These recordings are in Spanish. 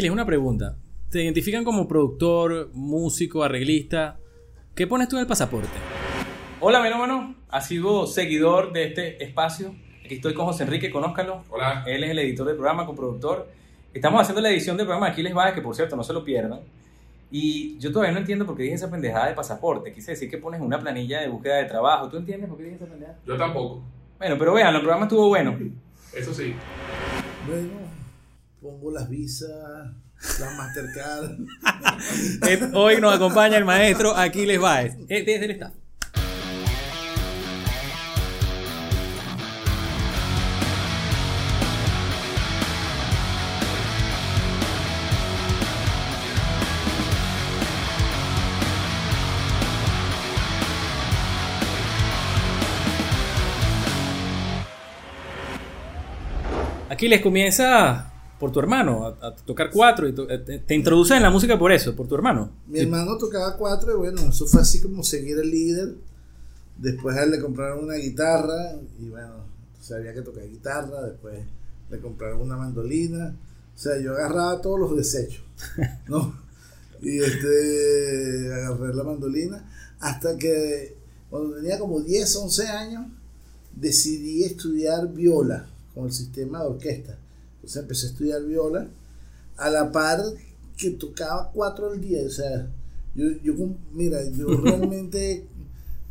Aquiles, una pregunta. ¿Te identifican como productor, músico, arreglista? ¿Qué pones tú en el pasaporte? Hola, melómano. Ha sido seguidor de este espacio. Aquí estoy con José Enrique, conózcalo. Hola. Él es el editor del programa, coproductor. Estamos haciendo la edición del programa de Aquiles Baez, que por cierto, no se lo pierdan. Y yo todavía no entiendo por qué dije esa pendejada de pasaporte. Quise decir que pones una planilla de búsqueda de trabajo. ¿Tú entiendes por qué dije esa pendejada? Yo tampoco. Bueno, pero vean, el programa estuvo bueno. Eso sí. Bueno, pongo las visas, la Mastercard. Eh, Hoy nos acompaña el maestro Aquiles Baez, eh, desde el staff. Aquiles comienza por tu hermano a, a tocar cuatro y to- eh, te, te introduce en la música por eso, por tu hermano. Mi hermano tocaba cuatro y bueno, eso fue así como seguir el líder. Después a él le compraron una guitarra y bueno, sabía que tocar guitarra. Después le compraron una mandolina. O sea, yo agarraba todos los desechos, ¿no? Y este, agarré la mandolina hasta que cuando tenía como 10, 11 años, decidí estudiar viola con el sistema de orquesta. Entonces empecé a estudiar viola a la par que tocaba cuatro al día. O sea, yo, yo mira, yo realmente,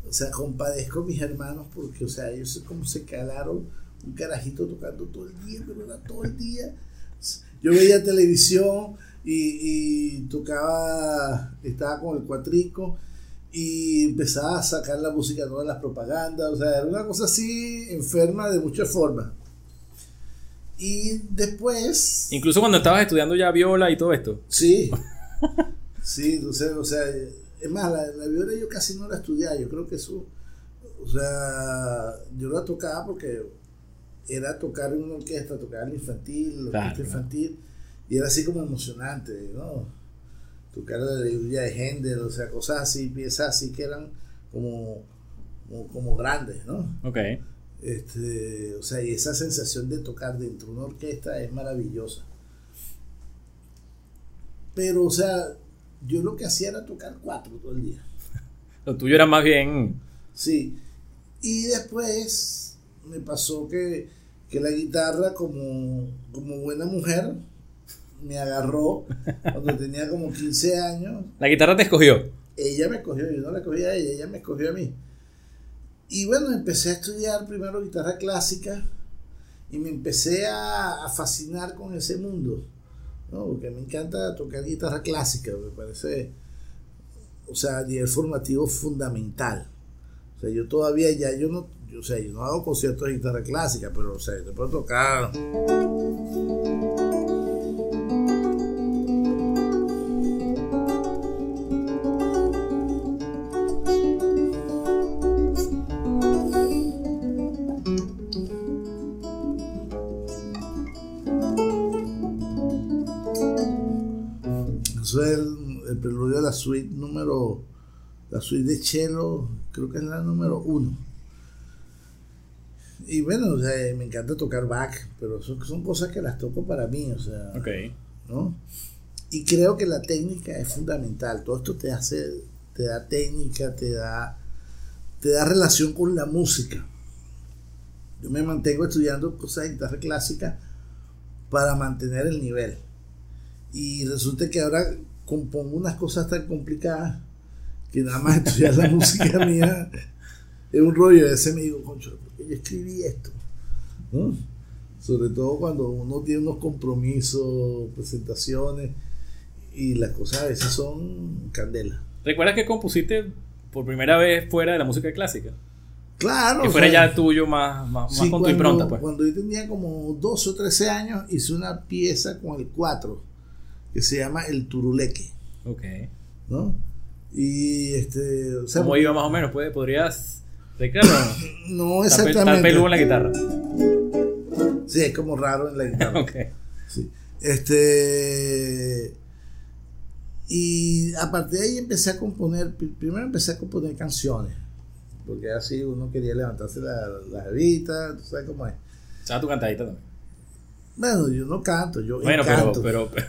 o sea, compadezco a mis hermanos porque, o sea, ellos como se calaron un carajito tocando todo el día, pero era todo el día. Yo veía televisión y, y tocaba, estaba con el cuatrico y empezaba a sacar la música todas las propagandas, o sea, era una cosa así enferma de muchas formas. Y después... Incluso cuando estabas estudiando ya viola y todo esto. Sí. Sí, entonces, o sea, es más, la, la viola yo casi no la estudiaba, yo creo que eso, o sea, yo la tocaba porque era tocar en una orquesta, tocar en infantil, la orquesta claro. infantil, y era así como emocionante, ¿no? Tocar la aleluya de Händel, o sea, cosas así, piezas así que eran como, como, como grandes, ¿no? Ok. Este, o sea, y esa sensación de tocar dentro de una orquesta es maravillosa. Pero, o sea, yo lo que hacía era tocar cuatro todo el día. Lo tuyo era más bien. Sí. Y después me pasó que, que la guitarra, como, como buena mujer, me agarró cuando tenía como 15 años. La guitarra te escogió. Ella me escogió, yo no la escogí a ella, ella me escogió a mí. Y bueno, empecé a estudiar primero guitarra clásica y me empecé a, a fascinar con ese mundo, ¿no? Porque me encanta tocar guitarra clásica, me parece, o sea, a nivel formativo fundamental. O sea, yo todavía ya, yo no, yo, o yo no hago conciertos de guitarra clásica, pero, o sea, te puedo tocar... suite número, la suite de cello, creo que es la número uno. Y bueno, o sea, me encanta tocar Bach, pero son, son cosas que las toco para mí, o sea. ¿no? Y creo que la técnica es fundamental. Todo esto te hace, te da técnica, te da, te da relación con la música. Yo me mantengo estudiando cosas de guitarra clásica para mantener el nivel. Y resulta que ahora compongo unas cosas tan complicadas que nada más estudiar la música mía es un rollo. A veces me digo, concho, ¿por qué yo escribí esto? ¿No? Sobre todo cuando uno tiene unos compromisos, presentaciones, y las cosas a veces son candela. ¿Recuerdas que compusiste por primera vez fuera de la música clásica? Claro. Que o fuera sea, ya tuyo más, más, con tu impronta, pues. cuando yo tenía como 12 o 13 años, hice una pieza con el 4 que se llama El Turuleque, Ok. ¿no? Y este. O sea, ¿Cómo iba más o menos? ¿Puede- ¿Podrías recrearlo? no exactamente. peludo en la guitarra. Sí, es como raro en la guitarra. Ok. Sí. Este. Y a partir de ahí empecé a componer, pri- primero empecé a componer canciones, porque así uno quería levantarse la, la jevita, tú sabes cómo es. Echaba tu cantadita también. Bueno, yo no canto, yo Bueno, pero, encanto. pero, pero,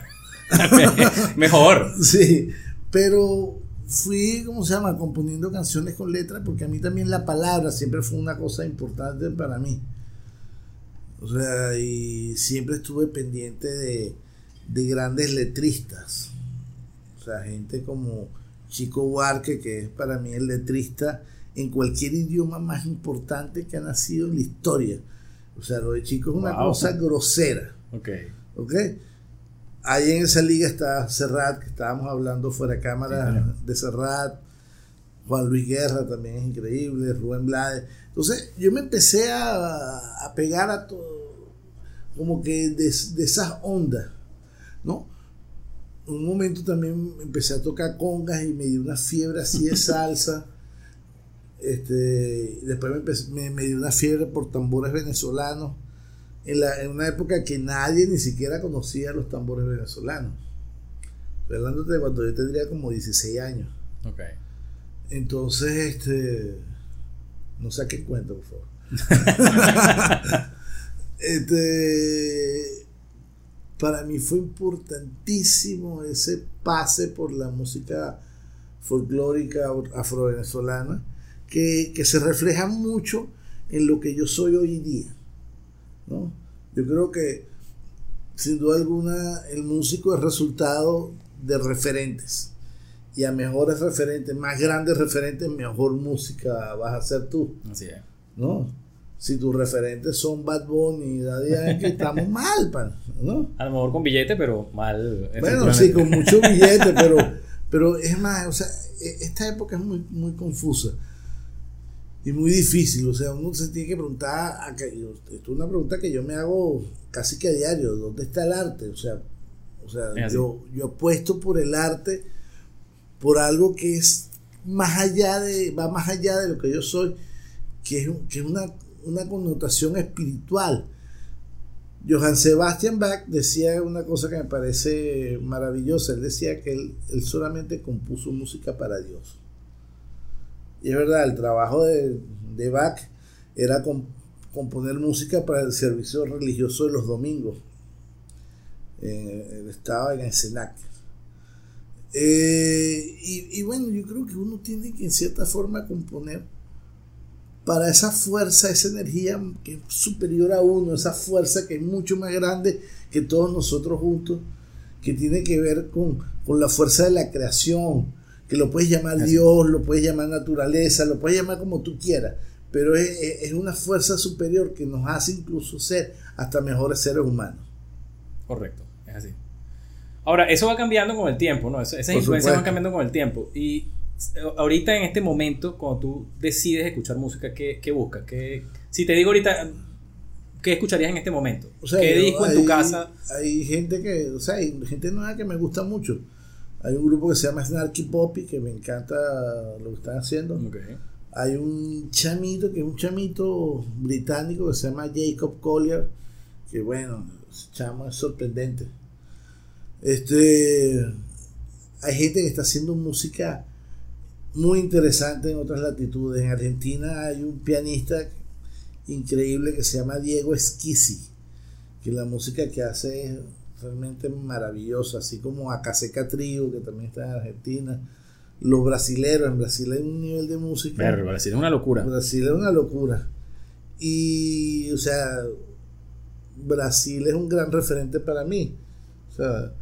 Mejor. Sí, pero fui, ¿cómo se llama?, componiendo canciones con letras, porque a mí también la palabra siempre fue una cosa importante para mí. O sea, y siempre estuve pendiente de, de grandes letristas. O sea, gente como Chico Huarque, que es para mí el letrista en cualquier idioma más importante que ha nacido en la historia. O sea, lo de Chico es una cosa grosera. Ok. ¿Ok? Ahí en esa liga está Serrat, que estábamos hablando fuera de cámara de Serrat. Juan Luis Guerra también es increíble, Rubén Blades. Entonces yo me empecé a, a pegar a todo, como que de, de esas ondas, ¿no? Un momento también empecé a tocar congas y me dio una fiebre así de salsa. Este, después me, me, dio una fiebre por tambores venezolanos. En, la, en, una época que nadie ni siquiera conocía los tambores venezolanos. Estoy hablando de cuando yo tendría como 16 años. Ok. Entonces, este. No sé qué cuento, por favor. este. Para mí fue importantísimo ese pase por la música folclórica afro-venezolana que, que, se refleja mucho en lo que yo soy hoy día. ¿No? Yo creo que, sin duda alguna, el músico es resultado de referentes. Y a mejores referentes, más grandes referentes, mejor música vas a hacer tú. Así es. ¿No? Si tus referentes son Bad Bunny y Daddy Yankee, estamos mal, pan, ¿no? A lo mejor con billete, pero mal. Bueno, sí, con mucho billete, pero, pero es más, o sea, esta época es muy, muy confusa y muy difícil. O sea, uno se tiene que preguntar, esto es una pregunta que yo me hago casi que a diario, ¿dónde está el arte? O sea, o sea yo, yo apuesto por el arte, por algo que es más allá de, va más allá de lo que yo soy, que es, que es una, una connotación espiritual. Johann Sebastian Bach decía una cosa que me parece maravillosa, él decía que él, él solamente compuso música para Dios. Y es verdad, el trabajo de, Bach era componer música para el servicio religioso de los domingos. Estaba en el Senac. Eh, y, y, bueno, yo creo que uno tiene que en cierta forma componer para esa fuerza, esa energía que es superior a uno, esa fuerza que es mucho más grande que todos nosotros juntos, que tiene que ver con la fuerza de la creación, que lo puedes llamar Así. Dios, lo puedes llamar naturaleza, lo puedes llamar como tú quieras, pero es, es, una fuerza superior que nos hace incluso ser hasta mejores seres humanos. Correcto, es así. Ahora, eso va cambiando con el tiempo, ¿no? Esas Por influencias supuesto. van cambiando con el tiempo. Y ahorita en este momento, cuando tú decides escuchar música, ¿qué, qué buscas? ¿Qué, si te digo ahorita, ¿qué escucharías en este momento? O sea, ¿Qué disco hay, en tu casa? Hay gente que, o sea, hay gente nueva que me gusta mucho. Hay un grupo que se llama Snarky Poppy, que me encanta lo que están haciendo. Okay. Hay un chamito, que es un chamito británico que se llama Jacob Collier, que bueno, ese chamo es sorprendente. Este, hay gente que está haciendo música muy interesante en otras latitudes. En Argentina hay un pianista increíble que se llama Diego Esquisi, que la música que hace es realmente maravillosa, así como Acaseca Trio, que también está en Argentina. Los brasileros, en Brasil hay un nivel de música. Pero Brasil es una locura. Brasil es una locura. Y, o sea, Brasil es un gran referente para mí. O sea,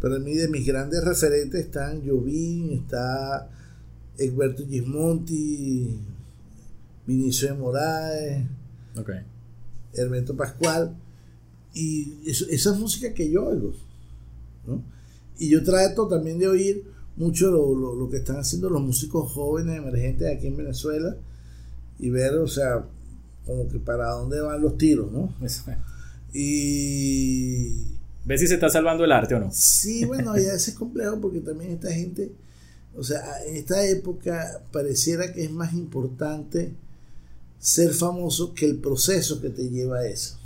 para mí de mis grandes referentes están Jovín, está Egberto Gismonti, Vinicio de Moraes, okay. Hermeto Pascual. Y eso, esa es música que yo oigo. ¿no? Y yo trato también de oír mucho lo, lo, lo, que están haciendo los músicos jóvenes emergentes aquí en Venezuela y ver, o sea, como que para dónde van los tiros, ¿no? Eso. Y. ¿Ves si se está salvando el arte o no? Sí, bueno, ya ese es complejo porque también esta gente, o sea, en esta época pareciera que es más importante ser famoso que el proceso que te lleva a eso.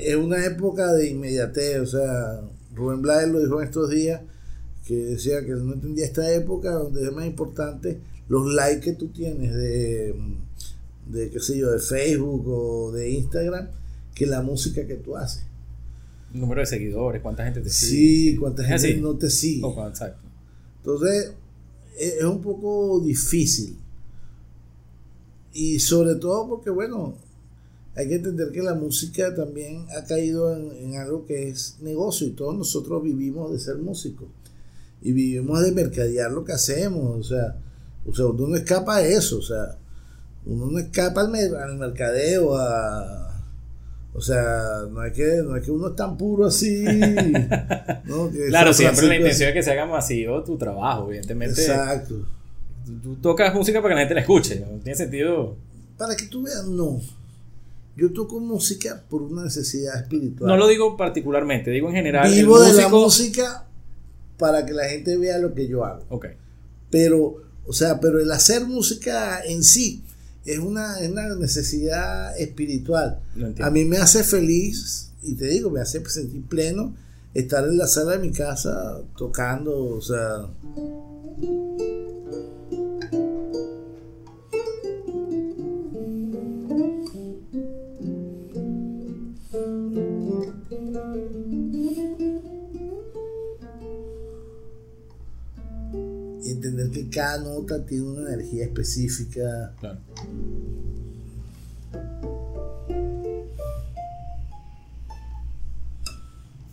Es una época de inmediatez, o sea, Rubén Blades lo dijo en estos días, que decía que no entendía esta época donde es más importante los likes que tú tienes de, de qué sé yo, de Facebook o de Instagram, que la música que tú haces. Número de seguidores, cuánta gente te sigue. Sí, cuánta gente así. no te sigue. Exacto. Entonces, es es un poco difícil. Y sobre todo porque, bueno, hay que entender que la música también ha caído en, en algo que es negocio y todos nosotros vivimos de ser músicos. Y vivimos de mercadear lo que hacemos. O sea, o sea uno no escapa a eso. O sea, uno no escapa al, al mercadeo, a... O sea, no es que, no es que uno es tan puro así. ¿no? Claro, siempre la intención es que se haga masivo tu trabajo, evidentemente. Exacto. Tú, tú tocas música para que la gente la escuche, no tiene sentido. Para que tú veas, no. Yo toco música por una necesidad espiritual. No lo digo particularmente, digo en general. Vivo de la música para que la gente vea lo que yo hago. Pero, o sea, pero el hacer música en sí es una, es una necesidad espiritual. A mí me hace feliz, y te digo, me hace sentir pleno estar en la sala de mi casa tocando, o sea. Entender que cada nota tiene una energía específica. Claro.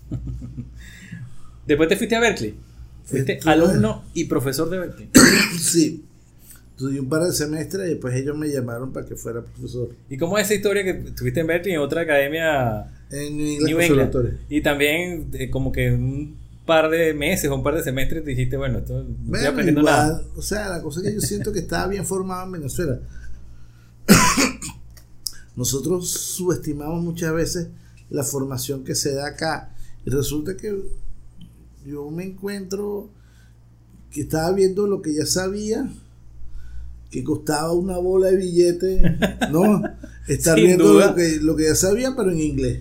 Después te fuiste a Berkeley. Fuiste Estuve- alumno y profesor de Berkeley. Sí. Estudié un par de semestres y después ellos me llamaron para que fuera profesor. ¿Y cómo es esa historia que estuviste en Berkeley en otra academia En New England New England? Conservatory. Y también eh, como que un par de meses o un par de semestres te dijiste, bueno, esto no estoy Bueno, aprendiendo igual, nada. o sea, la cosa que yo siento que estaba bien formado en Venezuela. Nosotros subestimamos muchas veces la formación que se da acá. Y resulta que yo me encuentro que estaba viendo lo que ya sabía, que costaba una bola de billete, ¿no? Estar Sin viendo duda. lo que, lo que ya sabía, pero en inglés.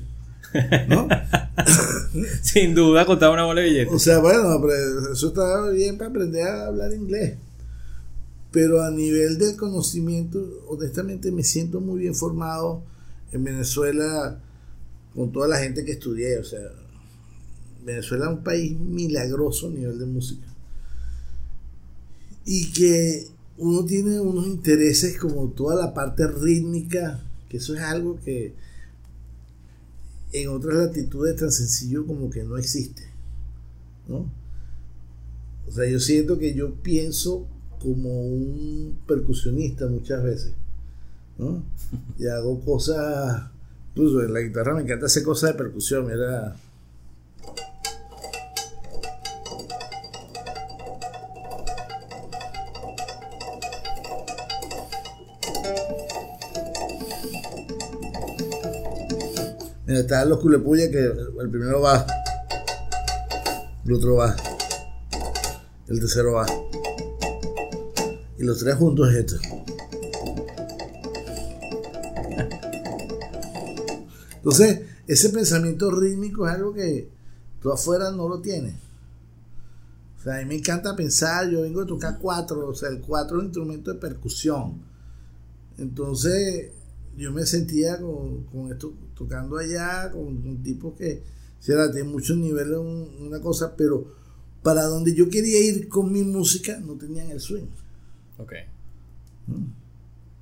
¿no? Sin duda contaba una bola de billetes. O sea, bueno, eso está bien para aprender a hablar inglés. Pero a nivel del conocimiento, honestamente me siento muy bien formado en Venezuela con toda la gente que estudié. O sea, Venezuela es un país milagroso a nivel de música. Y que uno tiene unos intereses como toda la parte rítmica, que eso es algo que en otras latitudes tan sencillo como que no existe. ¿no? O sea, yo siento que yo pienso como un percusionista muchas veces, ¿no? Y hago cosas, incluso en la guitarra me encanta hacer cosas de percusión, mira. Están los culepuyas que el primero va, el otro va, el tercero va. Y los tres juntos es esto. Entonces, ese pensamiento rítmico es algo que tú afuera no lo tienes. O sea, a mí me encanta pensar, yo vengo a tocar cuatro, o sea, el cuatro es un instrumento de percusión. Entonces, yo me sentía con, con esto, tocando allá, con un tipo que, sí, era, tiene muchos niveles, un- una cosa, pero para donde yo quería ir con mi música, no tenían el swing. Ok.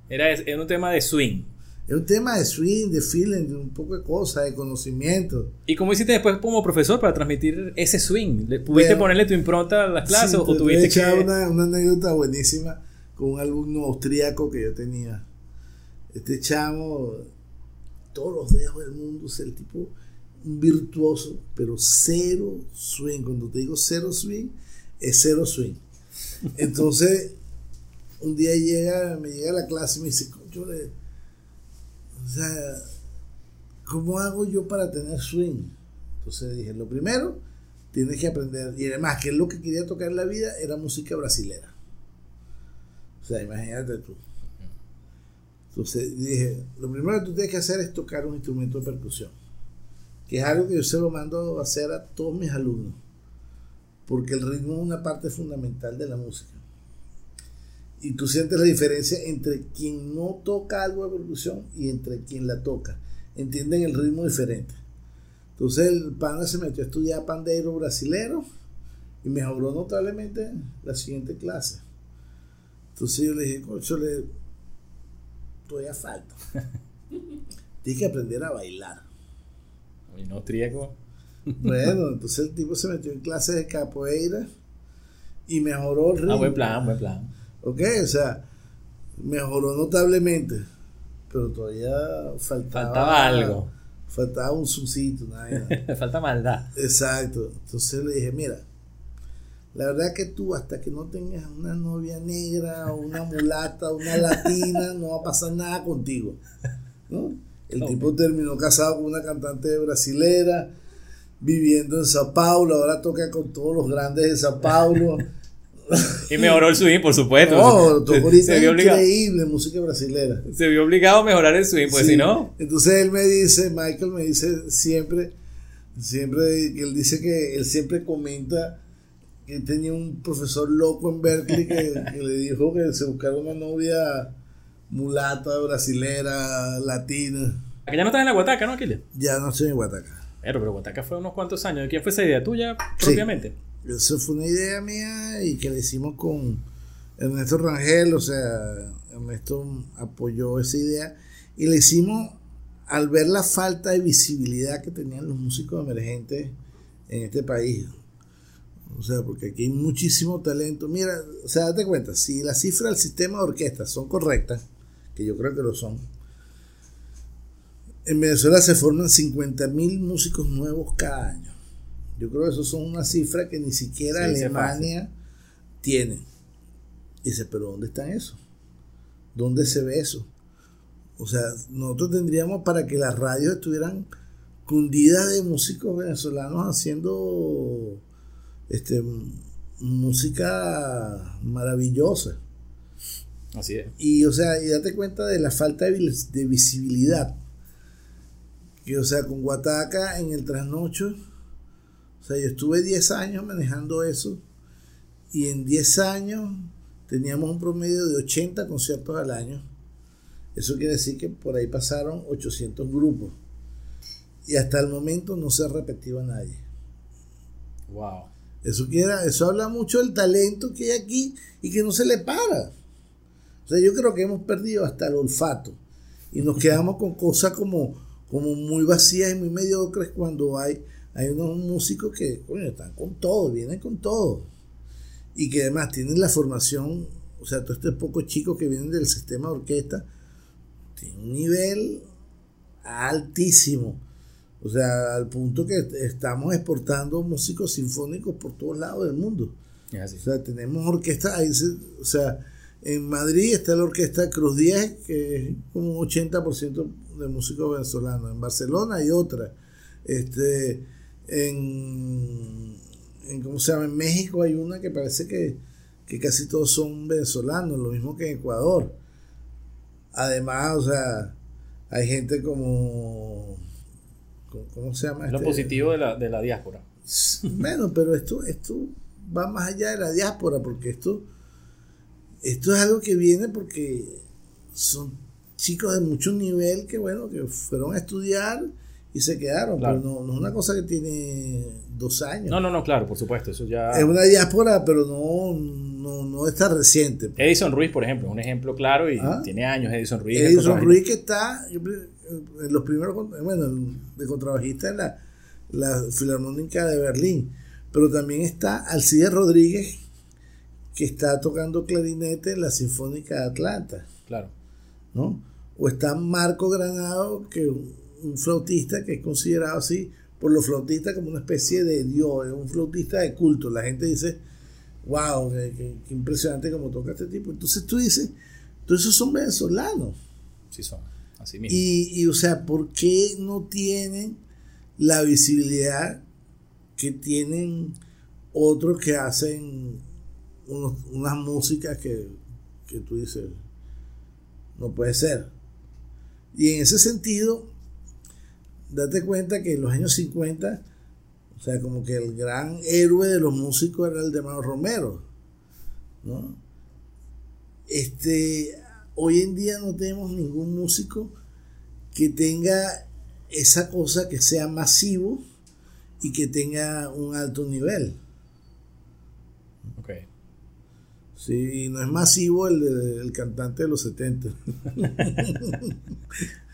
Era, era un tema de swing. Es un tema de swing, de feeling, de un poco de cosas, de conocimiento. ¿Y cómo hiciste después como profesor para transmitir ese swing? ¿Le- ¿Pudiste Bueno, ponerle tu impronta a las clases Sí, o tuviste que...? una, una anécdota buenísima con un alumno austríaco que yo tenía. Este chamo, todos los dedos del mundo, es el tipo virtuoso, pero cero swing. Cuando te digo cero swing, es cero swing. Entonces, un día llega, me llega a la clase y me dice, "Concho, le- o sea, ¿cómo hago yo para tener swing? Entonces dije, lo primero, tienes que aprender, y además que lo que quería tocar en la vida era música brasilera. O sea, imagínate tú. Entonces dije, lo primero que tú tienes que hacer es tocar un instrumento de percusión, que es algo que yo se lo mando a hacer a todos mis alumnos, porque el ritmo es una parte fundamental de la música. Y tú sientes la diferencia entre quien no toca algo de percusión y entre quien la toca. Entienden el ritmo diferente. Entonces el pana se metió a estudiar pandeiro brasilero y mejoró notablemente la siguiente clase. Entonces yo le dije, todavía falta. Tienes que aprender a bailar. Y no triego. Bueno, entonces el tipo se metió en clases de capoeira y mejoró el ritmo. Ah, buen plan, buen plan. Ok, o sea, mejoró notablemente, pero todavía faltaba, Faltaba algo. Faltaba un sucito, nada. Falta maldad. Exacto. Entonces le dije, mira, la verdad que tú hasta que no tengas una novia negra o una mulata, una latina, no va a pasar nada contigo. ¿no? El tipo terminó casado con una cantante brasilera, viviendo en Sao Paulo, ahora toca con todos los grandes de Sao Paulo. Y mejoró el swing, por supuesto. No, toca se, ahorita se increíble música brasilera. se vio obligado a mejorar el swing, pues Sí. si no. Entonces él me dice, Michael me dice siempre, siempre, él dice que él siempre comenta que tenía un profesor loco en Berkeley que, que le dijo que se buscara una novia mulata, brasilera, latina. Que ya no estás en la Guataca, ¿no, Aquiles? Ya no estoy en Guataca. Pero, pero Guataca fue unos cuantos años. ¿De quién fue esa idea? ¿Tuya Sí. propiamente? Eso fue una idea mía y que le hicimos con Ernesto Rangel, o sea, Ernesto apoyó esa idea y le hicimos al ver la falta de visibilidad que tenían los músicos emergentes en este país. O sea, porque aquí hay muchísimo talento. Mira, o sea, date cuenta, si las cifras del sistema de orquestas son correctas, que yo creo que lo son, en Venezuela se forman 50 mil músicos nuevos cada año. Yo creo que eso son una cifra que ni siquiera Sí, Alemania tiene. Y dice, pero ¿dónde está eso? ¿Dónde se ve eso? O sea, nosotros tendríamos para que las radios estuvieran cundidas de músicos venezolanos haciendo este música maravillosa. Así es. Y, o sea, y date cuenta de la falta de, vis- de visibilidad. Que, o sea, con Guataca en el trasnocho, o sea, yo estuve 10 años manejando eso. Y en 10 años teníamos un promedio de 80 conciertos al año. Eso quiere decir que por ahí pasaron 800 grupos. Y hasta el momento no se ha repetido a nadie. Wow. Eso, quiera, eso habla mucho del talento que hay aquí y que no se le para. O sea, yo creo que hemos perdido hasta el olfato y nos quedamos con cosas como, como muy vacías y muy mediocres cuando hay, hay unos músicos que coño, están con todo, vienen con todo. Y que además tienen la formación, o sea, todos estos pocos chicos que vienen del sistema de orquesta, tienen un nivel altísimo. O sea, al punto que estamos exportando músicos sinfónicos por todos lados del mundo. Así. O sea, tenemos orquestas, ahí se- o sea, en Madrid está la orquesta Cruz 10, que es como un 80% de músicos venezolanos. En Barcelona hay otra. Este, en, en, ¿cómo se llama? En México hay una que parece que, que casi todos son venezolanos, lo mismo que en Ecuador. Además, o sea, hay gente como, ¿cómo- ¿cómo se llama? Es lo este? positivo de la, de la diáspora. Bueno, pero esto, esto va más allá de la diáspora, porque esto, esto es algo que viene porque son chicos de mucho nivel que, bueno, que fueron a estudiar y se quedaron, Claro. pero no, no es una cosa que tiene dos años. No, no, no, claro, por supuesto. Eso ya. Es una diáspora, pero no, no, no está reciente. Edison Ruiz, por ejemplo, es un ejemplo claro y Ah. tiene años Edison Ruiz. Edison. Ruiz que está en los primeros, bueno, de contrabajista en la, la Filarmónica de Berlín, pero también está Alcides Rodríguez que está tocando clarinete en la Sinfónica de Atlanta, Claro. ¿no? O está Marco Granado, que un, flautista que es considerado así por los flautistas como una especie de dios, es un flautista de culto. La gente dice, wow, qué, qué- qué impresionante como toca este tipo. Entonces tú dices, todos esos son venezolanos. Sí son. Así mismo. Y, y, o sea, ¿por qué no tienen la visibilidad que tienen otros que hacen unos- unas músicas que, que tú dices, no puede ser? Y en ese sentido, date cuenta que en los años 50, o sea, como que el gran héroe de los músicos era el de Manuel Romero, ¿no? Este, hoy en día no tenemos ningún músico que tenga esa cosa que sea masivo y que tenga un alto nivel. Ok. Sí, y no es masivo el, el cantante de los 70.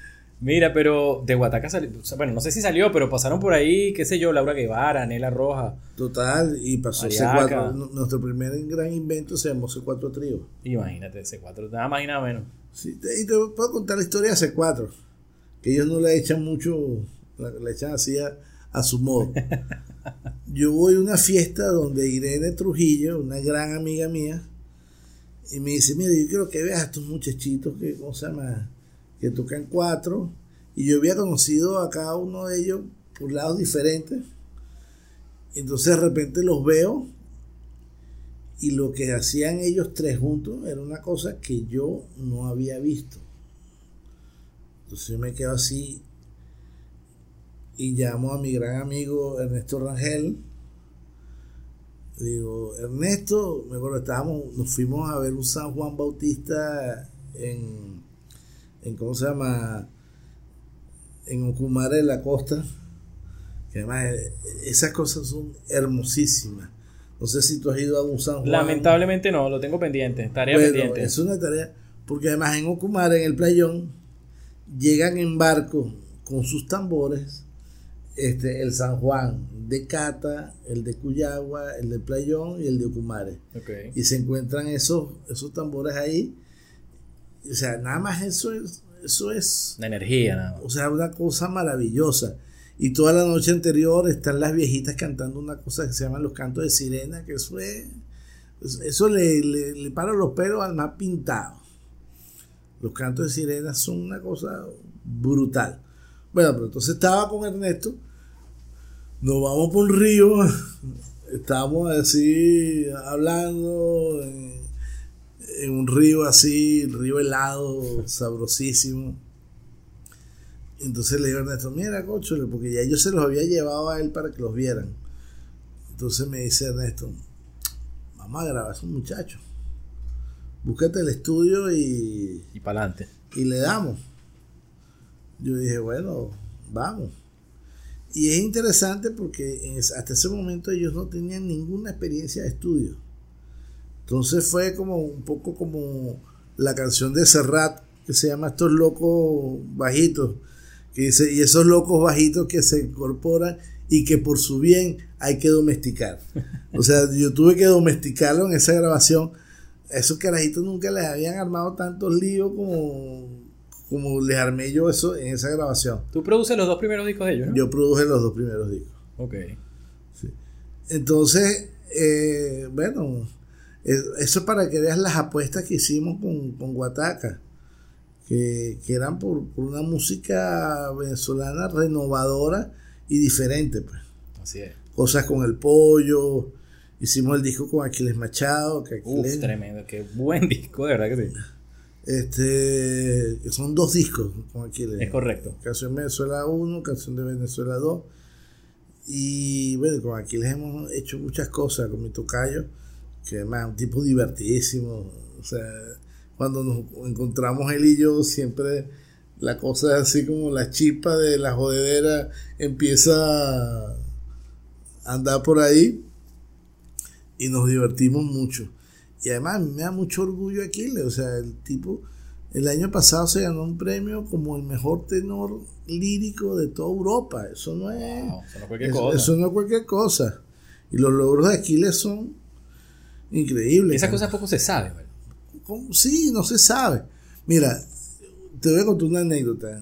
Mira, pero de Guataca salió, bueno, no sé si salió, pero pasaron por ahí, qué sé yo, Laura Guevara, Nela Roja. Total, y pasó Ariaca. C4. N- Nuestro primer gran invento se llamó C4 Trío. Imagínate, ese cuatro, nada más y nada menos. Sí, te- y te puedo contar la historia de C4, que ellos no le echan mucho, la- le echan así a, a su modo. Yo voy a una fiesta donde Irene Trujillo, una gran amiga mía, y me dice, mira, yo quiero que veas a estos muchachitos que, ¿cómo se llama? Que tocan cuatro, y yo había conocido a cada uno de ellos por lados diferentes, entonces de repente los veo y lo que hacían ellos tres juntos era una cosa que yo no había visto. Entonces yo me quedo así y llamo a mi gran amigo Ernesto Rangel. Digo, Ernesto, me acuerdo, estábamos, nos fuimos a ver un San Juan Bautista en, en ¿cómo se llama? En Ocumare de la Costa. Que además eh, esas cosas son hermosísimas. No sé si tú has ido a un San Juan. Lamentablemente no, lo tengo pendiente, tarea Bueno, pendiente. es una tarea, porque además en Ocumare, en el playón, llegan en barco con sus tambores, este, el San Juan de Cata, el de Cuyagua, el de Playón y el de Ocumare. Y se encuentran esos, esos tambores ahí. O sea, nada más eso es, eso es, La energía, nada más. o sea, una cosa maravillosa. Y toda la noche anterior están las viejitas cantando una cosa que se llaman los cantos de sirena, que eso es, eso le, le, le para los pelos al más pintado. Los cantos de sirena son una cosa brutal. Bueno, pero entonces estaba con Ernesto, nos vamos por un río, estábamos así hablando en, en un río así, río helado, sabrosísimo. Entonces le digo a Ernesto, mira, cóchole, porque ya yo se los había llevado a él para que los vieran. Entonces me dice Ernesto, vamos a grabar a esos muchachos. Búscate el estudio y, Y para adelante. y le damos. Yo dije, bueno, vamos. Y es interesante porque hasta ese momento ellos no tenían ninguna experiencia de estudio. Entonces fue como un poco como la canción de Serrat que se llama Estos locos bajitos. Que dice, y esos locos bajitos que se incorporan y que por su bien hay que domesticar. O sea, yo tuve que domesticarlo en esa grabación. A esos carajitos nunca les habían armado tantos líos como, como les armé yo eso en esa grabación. Tú produces los dos primeros discos de ellos, ¿no? Yo produje los dos primeros discos. Ok. Entonces, eh, bueno, eso es para que veas las apuestas que hicimos con, con Guataca, que, que eran por, por una música venezolana renovadora y diferente, pues. Así es. Cosas con el pollo, hicimos el disco con Aquiles Machado, que Uf, Aquiles- tremendo. Qué buen disco, de verdad que sí. este, son dos discos con Aquiles. Es correcto. Canción Venezuela 1, Canción de Venezuela 2. Y bueno, con Aquiles hemos hecho muchas cosas con mi tocayo, que además es un tipo divertidísimo. O sea, cuando nos encontramos él y yo, siempre la cosa es así como la chispa de la jodedera empieza a andar por ahí y nos divertimos mucho. Y además a mí me da mucho orgullo Aquiles, o sea, el tipo el año pasado se ganó un premio como el mejor tenor lírico de toda Europa. Eso no es, Wow, eso no es cualquier eso, cosa. eso no es cualquier cosa. Y los logros de Aquiles son increíbles. Esas cosas poco se ¿verdad? ¿Cómo? Sí, no se sabe. Mira, te voy a contar una anécdota.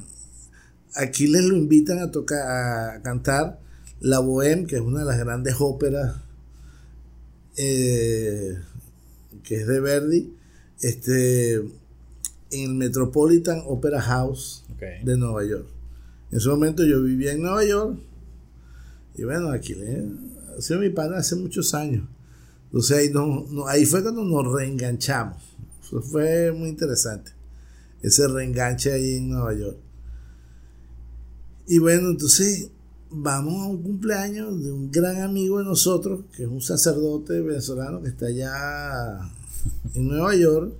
Aquiles lo invitan a tocar, a cantar La Bohème, que es una de las grandes óperas eh, que es de Verdi, este, en el Metropolitan Opera House de Nueva York. En ese momento yo vivía en Nueva York y bueno, Aquiles ha sido mi pana hace muchos años. Entonces ahí, no, ahí fue cuando nos reenganchamos. Eso fue muy interesante. Ese reenganche ahí en Nueva York. Y bueno, entonces vamos a un cumpleaños de un gran amigo de nosotros, que es un sacerdote venezolano que está allá en Nueva York,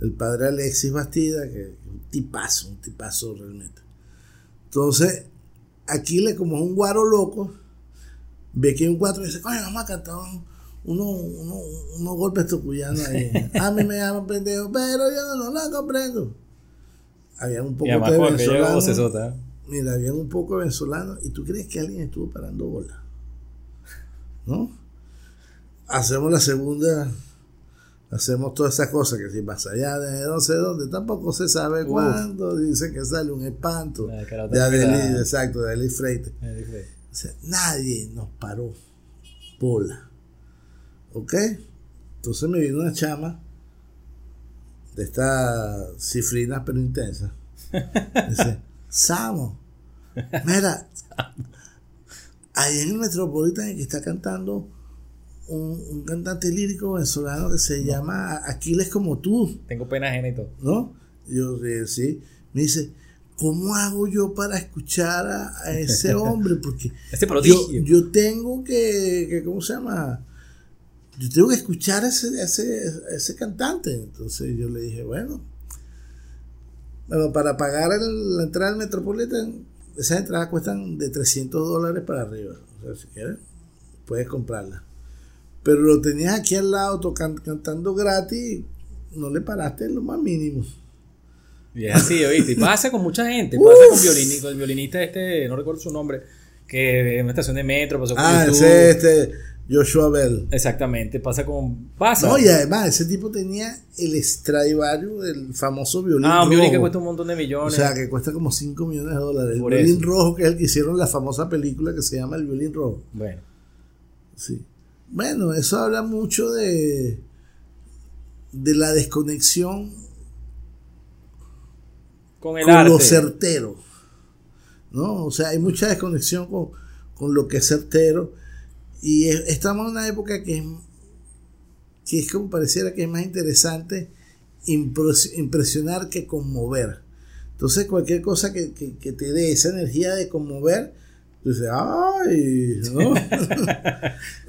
el padre Alexis Bastida, que es un tipazo, un tipazo realmente. Entonces, Aquiles, como es un guaro loco, ve que hay un cuatro y dice, coño, vamos a cantar unos uno, uno golpes tocuyanos ahí. a mí me llaman pendejo, pero yo no lo comprendo. Había un poco de venezolanos. Mira, había un poco de venezolanos. ¿Y tú crees que alguien estuvo parando bola? ¿No? Hacemos la segunda hacemos todas esas cosas que si vas allá de no sé dónde, tampoco se sabe cuándo, dicen que sale un espanto de Adeli, exacto, de Adeli Freite. O sea, nadie nos paró bola. ¿Ok? Entonces me vino una chama de esta cifrina pero intensa. Dice, Samo, mira, ahí en el Metropolitan que está cantando un, cantante lírico venezolano que se llama Aquiles como tú. Tengo pena ajena y todo. ¿No? Yo sí. Me dice, ¿cómo hago yo para escuchar a, ese hombre? Porque yo, yo, tengo que, que, ¿cómo se llama? Yo tengo que escuchar a ese, ese, ese cantante. Entonces yo le dije, bueno, bueno para pagar la entrada al Metropolitan, esas entradas cuestan de 300 dólares para arriba. O sea, si quieres, puedes comprarla pero lo tenías aquí al lado tocando, cantando gratis, no le paraste lo más mínimo. Y es así, ¿oíste? Y pasa con mucha gente, pasa con, con, el violinista este, no recuerdo su nombre, que en una estación de metro pasó con Ah, ese este, Joshua Bell. Exactamente, pasa con... Pasa. No, y además ese tipo tenía el Stradivarius, el famoso violín Ah, un violín que cuesta un montón de millones. O sea, que cuesta como 5 millones de dólares. el violín rojo, que es el que hicieron la famosa película que se llama El violín rojo. Bueno. Sí. Bueno, eso habla mucho de, de la desconexión con, el arte. lo certero. ¿no? O sea, hay mucha desconexión con, lo que es certero. Y estamos en una época que es, que es como pareciera que es más interesante impresionar que conmover. Entonces, cualquier cosa que, que te dé esa energía de conmover, Dice, ay, ¿no?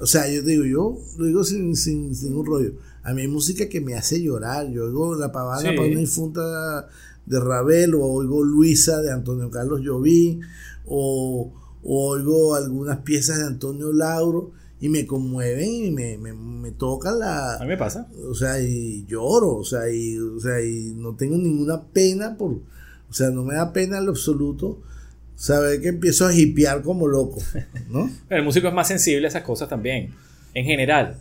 o sea, yo digo, yo lo digo sin, sin, ningún rollo. A mí hay música que me hace llorar. Yo oigo La Pavana para una infunta de Ravel, o oigo Luisa de Antonio Carlos Llovín, o, oigo algunas piezas de Antonio Lauro y me conmueven y me, me, me tocan la... A mí me pasa. O sea, y lloro, o sea, y, o sea, y no tengo ninguna pena por... O sea, no me da pena en lo absoluto saber que empiezo a hipear como loco, ¿no? el músico es más sensible a esas cosas también, en general.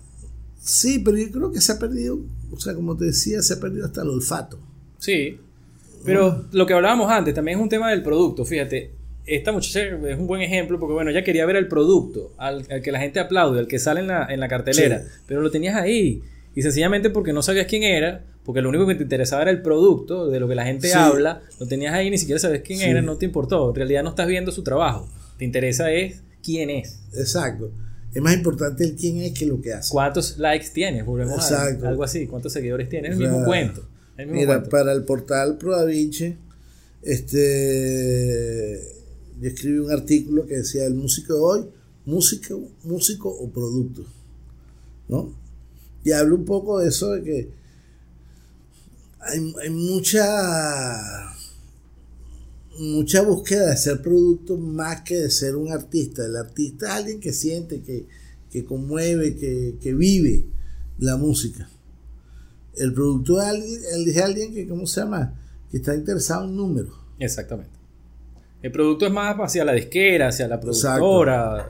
Sí, pero yo creo que se ha perdido, o sea, como te decía, se ha perdido hasta el olfato. Sí, pero lo que hablábamos antes también es un tema del producto, fíjate. Esta muchacha es un buen ejemplo porque, bueno, ella quería ver el producto, al, que la gente aplaude, al que sale en la, en la cartelera, pero lo tenías ahí. Y sencillamente porque no sabías quién era, porque lo único que te interesaba era el producto, de lo que la gente habla, lo tenías ahí, ni siquiera sabes quién era, no te importó. En realidad no estás viendo su trabajo. Te interesa es quién es. Exacto. Es más importante el quién es que lo que hace. ¿Cuántos likes tienes? Exacto. algo así. ¿Cuántos seguidores tienes? El mismo cuento. mira, para el portal Pro este, yo escribí un artículo que decía el músico de hoy, músico, músico o producto. ¿No? Y hablo un poco de eso de que hay, mucha mucha búsqueda de ser producto más que de ser un artista. El artista es alguien que siente, que, que conmueve, que, vive la música. El producto es alguien, es alguien que, ¿cómo se llama? Que está interesado en números. Exactamente. El producto es más hacia la disquera, hacia la productora.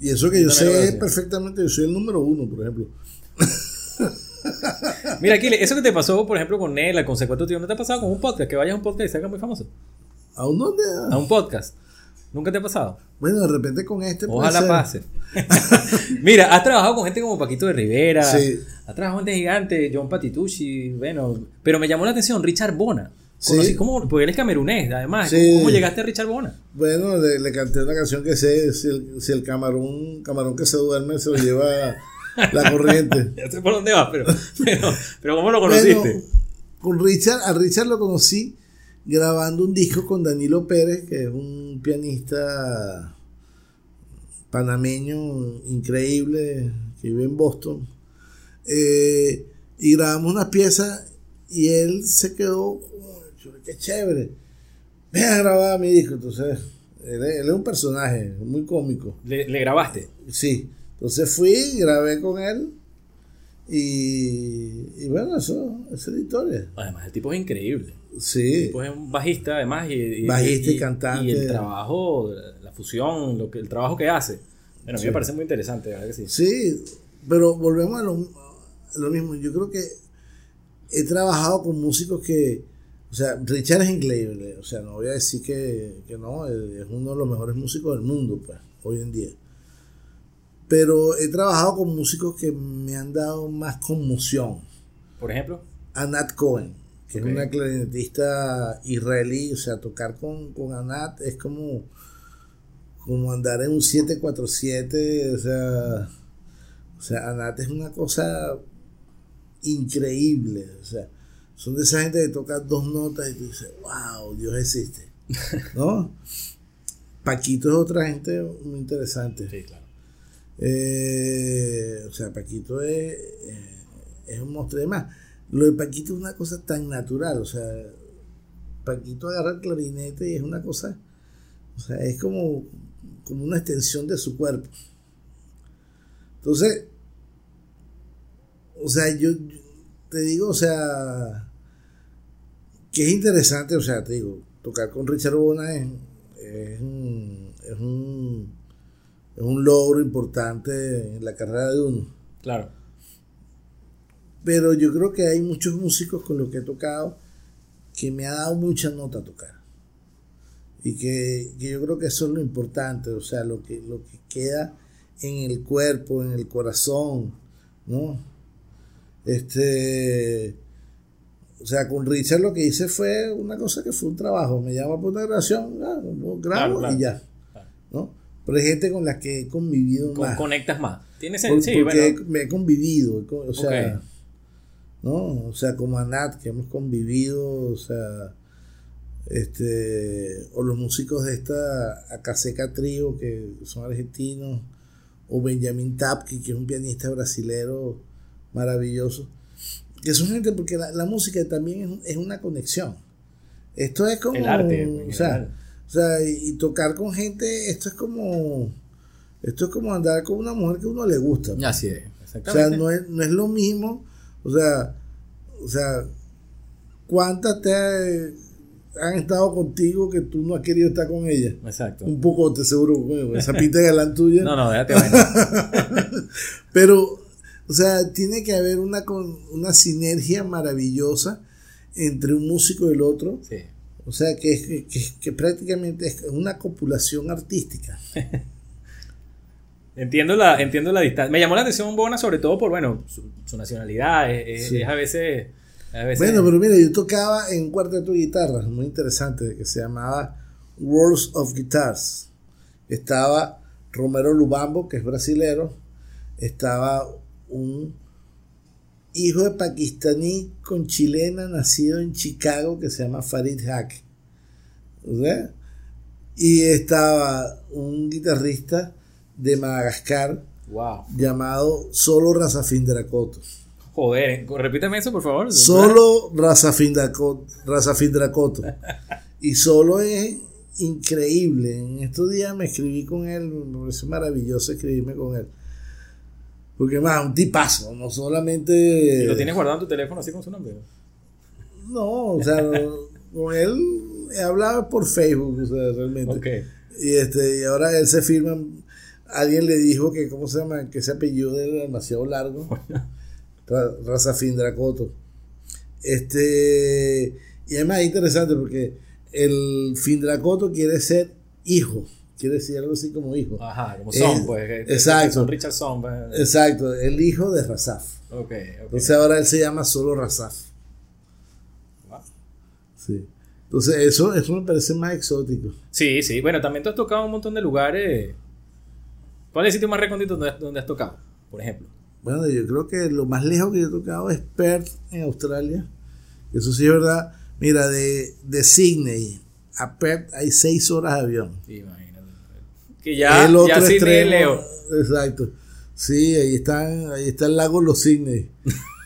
Y eso que yo sé perfectamente, yo soy el número uno, por ejemplo. Mira, aquí, eso que te pasó, por ejemplo, con Nela, con Secuestro Tío, ¿no te ha pasado con un podcast? Que vayas a un podcast y se haga muy famoso. ¿A un dónde? A un podcast. ¿Nunca te ha pasado? Bueno, de repente con este. Ojalá pase. Mira, has trabajado con gente como Paquito de Rivera. Sí. Has trabajado con gente gigante, John Patitucci. Bueno, pero me llamó la atención Richard Bona. Sí. ¿cómo? Porque él es camerunés, además. ¿Cómo llegaste a Richard Bona? Bueno, le, canté una canción que sé: si el, si el camarón, camarón que se duerme se lo lleva la corriente. ya sé por dónde va, pero, pero, ¿cómo lo conociste? con Richard, a Richard lo conocí grabando un disco con Danilo Pérez, que es un pianista panameño increíble que vive en Boston. Eh, y grabamos una pieza y él se quedó, qué chévere. ven a grabar mi disco. Entonces, él, es- él es un personaje muy cómico. ¿Le, le grabaste? Sí. Entonces fui, grabé con él. Y, y bueno, eso, esa es la historia. Además, el tipo es increíble. El Sí. tipo es un bajista, además. Y, y- Bajista y cantante. Y el trabajo, la fusión, lo que, el trabajo que hace. Bueno, a mí Sí. me parece muy interesante, ¿verdad que sí? Sí, pero volvemos a lo, a lo mismo. Yo creo que he trabajado con músicos que, o sea, Richard es increíble, o sea, no voy a decir que, que no, es uno de los mejores músicos del mundo, pues, hoy en día. Pero he trabajado con músicos que me han dado más conmoción. Por ejemplo, Anat Cohen, que es una clarinetista israelí, o sea, tocar con, con Anat es como, como andar en un 747, o sea, o sea, Anat es una cosa increíble, o sea, son de esa gente que toca dos notas y tú dices, wow, Dios existe, ¿no? Paquito es otra gente muy interesante. sí, claro. Eh, o sea, Paquito es, eh, es un monstruo. Además, lo de Paquito es una cosa tan natural. O sea, Paquito agarra el clarinete y es una cosa. O sea, es como, como una extensión de su cuerpo. Entonces, o sea, yo, yo te digo, o sea, que es interesante, o sea, te digo, tocar con Richard Bona es, es un, es un es un logro importante en la carrera de uno. Claro. Pero yo creo que hay muchos músicos con los que he tocado que me ha dado mucha nota a tocar. Y que, que yo creo que eso es lo importante, o sea, lo que, lo que queda en el cuerpo, en el corazón, ¿no? Este, o sea, con Richard lo que hice fue una cosa que fue un trabajo. Me llama por una grabación, ah, grabo Claro, claro. y ya. ¿no? Pero hay gente con la que he convivido Con- más. conectas más. Tienes Por- sí, porque bueno, me he convivido, o sea. ¿no? O sea, como Anat, que hemos convivido, o sea, este, o los músicos de esta Acaseca Trío, que son argentinos, o Benjamin Tapki, que es un pianista brasilero maravilloso, que son gente, porque la, la música también es, es una conexión. Esto es como, el arte. o sea, o sea, y, y tocar con gente, esto es como, esto es como andar con una mujer que a uno le gusta. Así es. O sea, no es, no es lo mismo, o sea, o sea, ¿cuántas te ha- han estado contigo que tú no has querido estar con ella? Exacto. Un poco, te seguro, esa pinta de galán tuya. No, no, déjate. Pero, o sea, tiene que haber una, con- una sinergia maravillosa entre un músico y el otro. Sí. O sea, que, que, que- prácticamente es una copulación artística. Entiendo la, entiendo la distancia. Me llamó la atención Bona sobre todo por, bueno, su, su nacionalidad. Es, es- Sí. es a veces... a veces- Bueno, pero mira, yo tocaba en un cuarteto de guitarras muy interesante que se llamaba Worlds of Guitars. Estaba Romero Lubambo, que es brasilero. Estaba un hijo de pakistaní con chilena nacido en Chicago que se llama Farid Haq. ¿O sea? Y estaba un guitarrista de Madagascar Wow. llamado Solo Razafin Dracoto. Joder, repíteme eso, por favor. Solo Razafin Dracoto. Razafin Dracoto. Y solo es increíble. En estos días me escribí con él, me pareció maravilloso escribirme con él. Porque más, un tipazo, no solamente... ¿Y lo tienes guardado en tu teléfono así con su nombre? No, o sea, con él he hablado por Facebook, o sea, realmente. Ok. Y este, y ahora él se firma. Alguien le dijo que, ¿cómo se llama? Que ese apellido era demasiado largo. Ra- Razafin Dracoto. Este, y además es interesante porque el Findracoto quiere ser hijo. Quiere decir algo así como hijo. Ajá, como Eh, Son, pues. exacto. Son Richard Son. pues. Exacto, el hijo de Razaf. Ok, ok. Entonces ahora él se llama solo Razaf. Wow. Sí. Entonces eso, eso me parece más exótico. Sí, sí. Bueno, también tú has tocado un montón de lugares. ¿Cuál es el sitio más recóndito donde, donde has tocado? Por ejemplo. Bueno, yo creo que lo más lejos que yo he tocado es Perth en Australia. Eso sí es verdad. Mira, de, de Sydney a Perth hay seis horas de avión. Imagínate. Que ya, el otro ya extremo, Leo. Exacto. Sí, ahí están, ahí está el lago Los Sydney.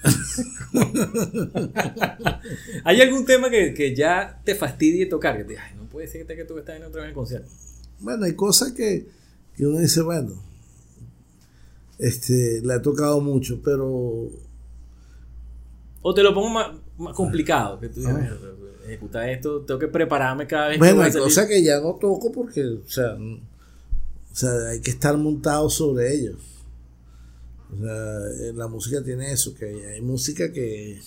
¿Hay algún tema que, que ya te fastidie tocar? Que te, ay, no, puede ser que tú estás en otra vez en el concierto. Bueno, hay cosas que, que uno dice, bueno, este, la ha tocado mucho, pero... O te lo pongo más, más complicado, que tú digas, "Mierda, ejecutar esto, tengo que prepararme cada vez Bueno, hay salir". cosas que ya no toco porque, o sea, o sea, hay que estar montado sobre ellos. O sea, eh, la música tiene eso, que hay, hay música que,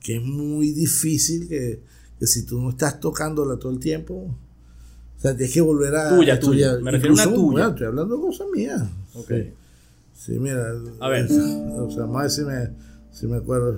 que es muy difícil, que, que si tú no estás tocándola todo el tiempo, o sea, tienes que volver a Tuya, tuya. Me refiero a una tuya. bueno, estoy hablando de cosas mías. Ok. Sí. Sí, mira. A ver. O sea, más si me, si me acuerdo.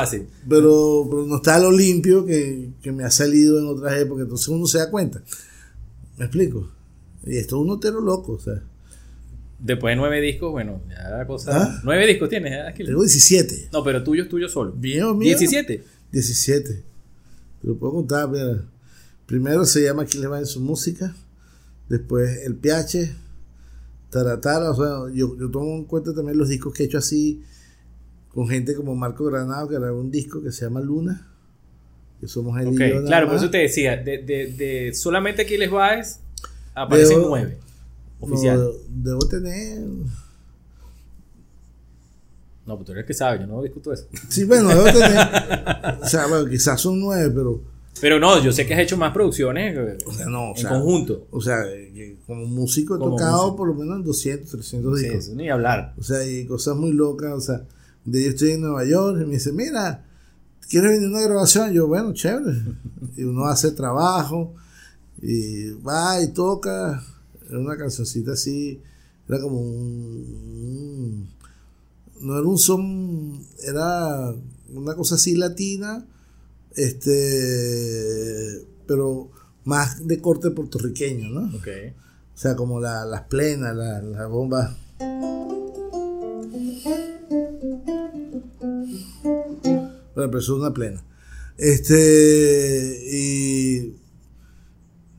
Fácil. Pero, pero no está lo limpio que, que me ha salido en otras épocas. Entonces uno se da cuenta. ¿Me explico? Y esto es un notero loco. O sea, Después de nueve discos, bueno, ya la cosa. ¿Ah? Nueve discos tienes, ¿eh? Tengo 17. No, pero tuyo es tuyo solo. ¿Mío, mío? 17. 17. Te lo puedo contar, mira. Primero se llama Aquí le va en su música. Después El PH. Taratara. O sea, yo, yo tomo en cuenta también los discos que he hecho así. Con gente como Marco Granado, que grabó un disco que se llama Luna. Que somos él Ok, y yo. nada claro, por eso te decía, de, de, de solamente aquí les va aparecen Veo- nueve. No, Oficial. debo tener. No, pues tú eres el que sabe, yo no discuto eso. Sí, bueno, debo tener. o sea, bueno, quizás son nueve, pero. Pero no, yo sé que has hecho más producciones eh, O sea, no, o en sea, conjunto. O sea, que como músico he Como tocado músico. por lo menos en 200, 300 Sí, discos. eso ni hablar. O sea, y cosas muy locas. O sea, de yo estoy en Nueva York y me dice, mira, ¿quieres venir a una grabación? Yo, bueno, chévere. Y uno hace trabajo y va y toca. Era una cancioncita así, era como un. un- no era un son, era una cosa así latina, este, pero más de corte puertorriqueño, ¿no? O sea, como la- las plenas, la- las bombas. Es una plena. Este, y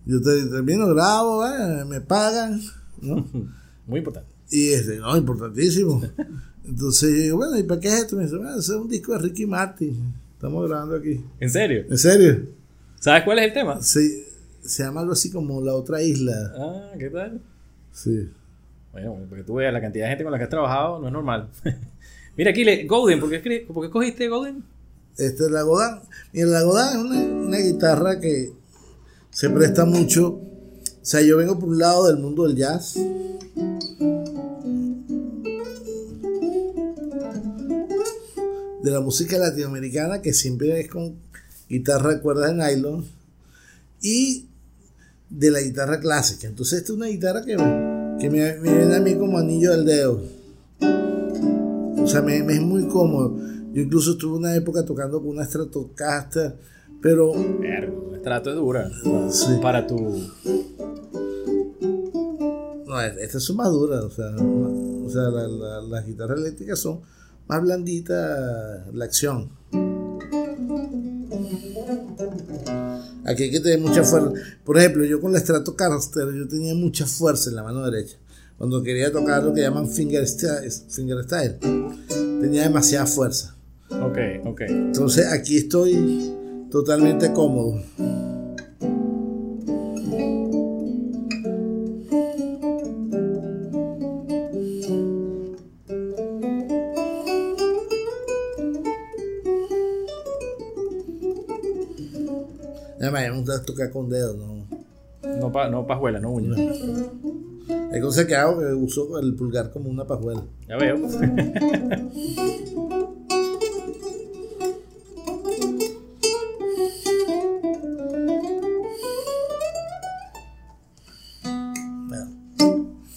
yo te- termino, grabo, eh, me pagan, ¿no? Muy importante. Y este, no, importantísimo. Entonces yo digo, bueno, ¿y para qué es esto? Me dice, bueno, es un disco de Ricky Martin. Estamos grabando aquí. ¿En serio? ¿En serio? ¿Sabes cuál es el tema? Se, se llama algo así como La Otra Isla. Ah, ¿qué tal? Sí. Bueno, porque tú veas la cantidad de gente con la que has trabajado, no es normal. Mira aquí, le- Golden, ¿por qué, por qué cogiste Golden? Este, la Godin. Mira, la Godin es una, una guitarra que se presta mucho. O sea, yo vengo por un lado del mundo del jazz. De la música latinoamericana, que siempre es con guitarra cuerdas de nylon. Y de la guitarra clásica. Entonces, esta es una guitarra que, que me, viene a mí como anillo del dedo. O sea, me es muy cómodo. Yo incluso estuve una época tocando con una Stratocaster, pero Vergo, el trato es dura. Sí. Para tu. no, estas son más duras. O sea, o sea la- la- las guitarras eléctricas son más blanditas la acción. Aquí hay que tener mucha fuerza. Por ejemplo, yo con la Stratocaster yo tenía mucha fuerza en la mano derecha. Cuando quería tocar lo que llaman fingerstyle, fingerstyle tenía demasiada fuerza. Ok, ok. Entonces aquí estoy totalmente cómodo. Además, me gusta tocar con dedos, ¿no? No, pa, no pajuela, no uña. Hay cosas que hago que uso el pulgar como una pajuela. Ya veo.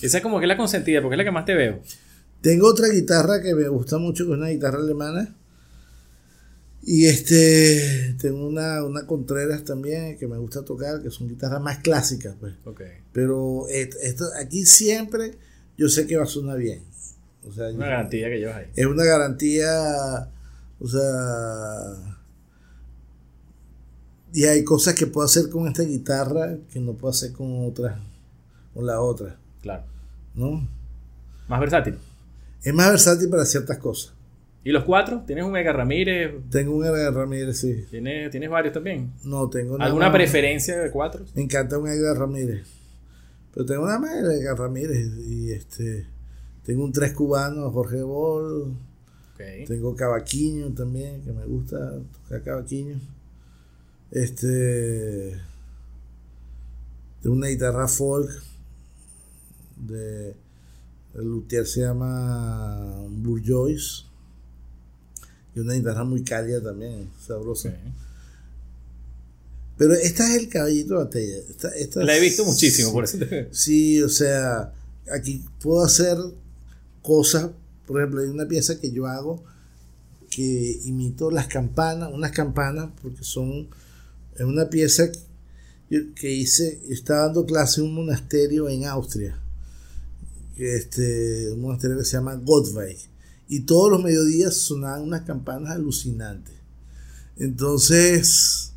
Esa es como que es la consentida, porque es la que más te veo. Tengo otra guitarra que me gusta mucho, que es una guitarra alemana. Y este, tengo una, una Contreras también que me gusta tocar, que son guitarras más clásicas, pues. Ok. Pero esto, aquí siempre yo sé que va a sonar bien. O sea, Una yo- garantía que llevas ahí. es una garantía, o sea, y hay cosas que puedo hacer con esta guitarra que no puedo hacer con otra, con la otra, Claro. ¿no? Más versátil. Es más versátil para ciertas cosas. ¿Y los cuatro? ¿Tienes un Edgar Ramírez? Tengo un Edgar Ramírez, sí. ¿Tienes, ¿Tienes varios también? No, tengo nada ¿Alguna más- preferencia de cuatro? Me encanta un Edgar Ramírez. Pero tengo una más de Edgar Ramírez y este tengo un tres cubano, Jorge Bol, Ok. tengo cavaquinho también, que me gusta tocar cavaquinho. Este tengo una guitarra folk de el luthier se llama Bourgeois y una guitarra muy cálida también, sabrosa. Pero esta es el caballito de batalla. Esta, esta La he visto muchísimo, por eso. Sí, o sea, aquí puedo hacer cosas, por ejemplo, hay una pieza que yo hago que imito las campanas, unas campanas, porque son, es una pieza que, hice, yo estaba dando clase en un monasterio en Austria, este, un monasterio que se llama Gottweig, y todos los mediodías sonaban unas campanas alucinantes. Entonces,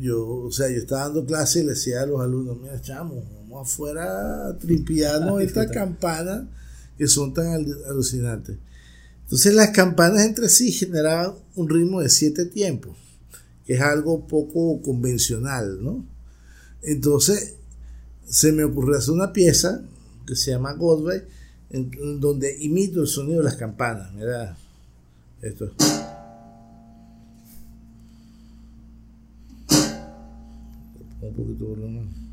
yo, o sea, yo estaba dando clase y le decía a los alumnos, mira, chamo, vamos afuera a tripiarnos estas campanas que son tan al- alucinantes. Entonces las campanas entre sí generaban un ritmo de siete tiempos, que es algo poco convencional, ¿no? Entonces se me ocurrió hacer una pieza que se llama Godway, en, donde imito el sonido de las campanas. Mira, esto. Un poquito de volumen.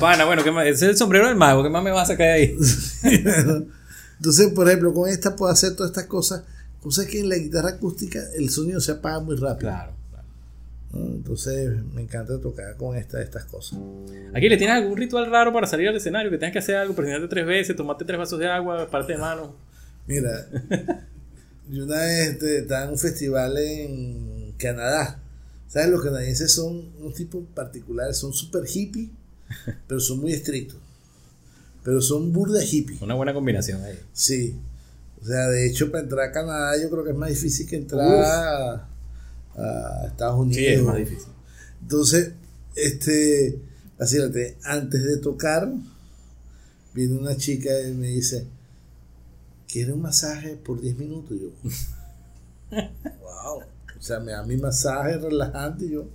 Campana. Bueno, ¿qué más? Es el sombrero del mago. ¿Qué más me vas a sacar de ahí? Entonces, por ejemplo, con esta puedo hacer todas estas cosas, cosas que en la guitarra acústica el sonido se apaga muy rápido. Claro. Entonces, me encanta tocar con esta, estas cosas. Aquí le tienes algún ritual raro para salir al escenario, que tengas que hacer algo, presionarte tres veces, tomarte tres vasos de agua, parte de mano. Mira, yo una vez estaba en un festival en Canadá. ¿Sabes? Los canadienses son un tipo particulares, son super hippie, pero son muy estrictos. Pero son burda hippie. Una buena combinación ahí. Sí. O sea, de hecho, para entrar a Canadá yo creo que es más difícil que entrar a, a Estados Unidos. Sí, es más difícil. Entonces, este, fíjate, antes de tocar, viene una chica y me dice, ¿quiere un masaje por 10 minutos? Y yo, wow. O sea, me da mi masaje relajante y yo,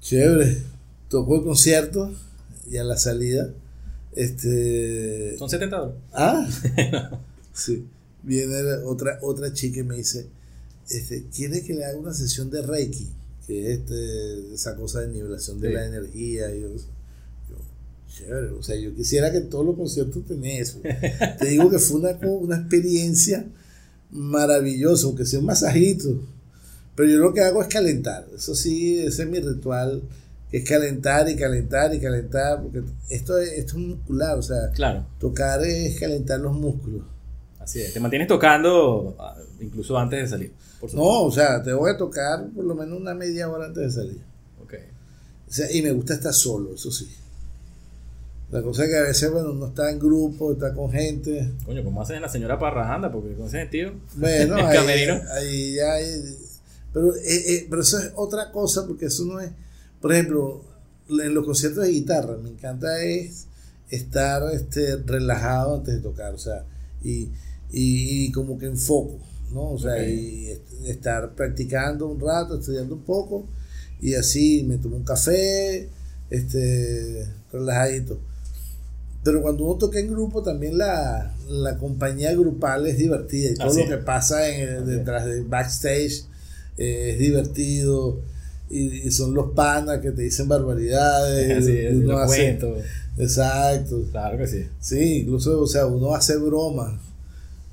chévere. Tocó el concierto y a la salida, este... Son 70 dólares. Ah, sí. Viene otra, otra chica y me dice, este, ¿quiere que le haga una sesión de Reiki? Que es este, esa cosa de nivelación de Sí. la energía. Y Chévere, o sea, yo quisiera que todos los conciertos tenés eso. Te digo que fue una, una experiencia maravillosa, aunque sea un masajito. Pero yo lo que hago es calentar. Eso sí, ese es mi ritual, es calentar y calentar y calentar, porque esto es, esto es muscular, o sea, Claro, tocar es calentar los músculos. así es. Te mantienes tocando ah, incluso antes de salir. Por. No, o sea, te voy a tocar por lo menos una media hora antes de salir. Ok. O sea, y me gusta estar solo, eso sí. La cosa es que a veces, bueno, uno está en grupo, está con gente. Coño, ¿cómo hacen la señora Parrajanda? Porque con ese sentido. Bueno, ahí, ahí ya hay- pero, eh, eh, pero eso es otra cosa, porque eso no es. Por ejemplo, en los conciertos de guitarra, me encanta es estar este, relajado antes de tocar, o sea, y, y, y como que en foco, ¿no? O sea, y est- estar practicando un rato, estudiando un poco, y así me tomo un café, este, relajadito. Pero cuando uno toca en grupo, también la, la compañía grupal es divertida y todo Así lo que pasa en detrás de backstage eh, es divertido. Y, y son los panas que te dicen barbaridades. Así es, uno lo hace- cuento. Exacto. Claro que sí. Sí, incluso, o sea, uno hace bromas.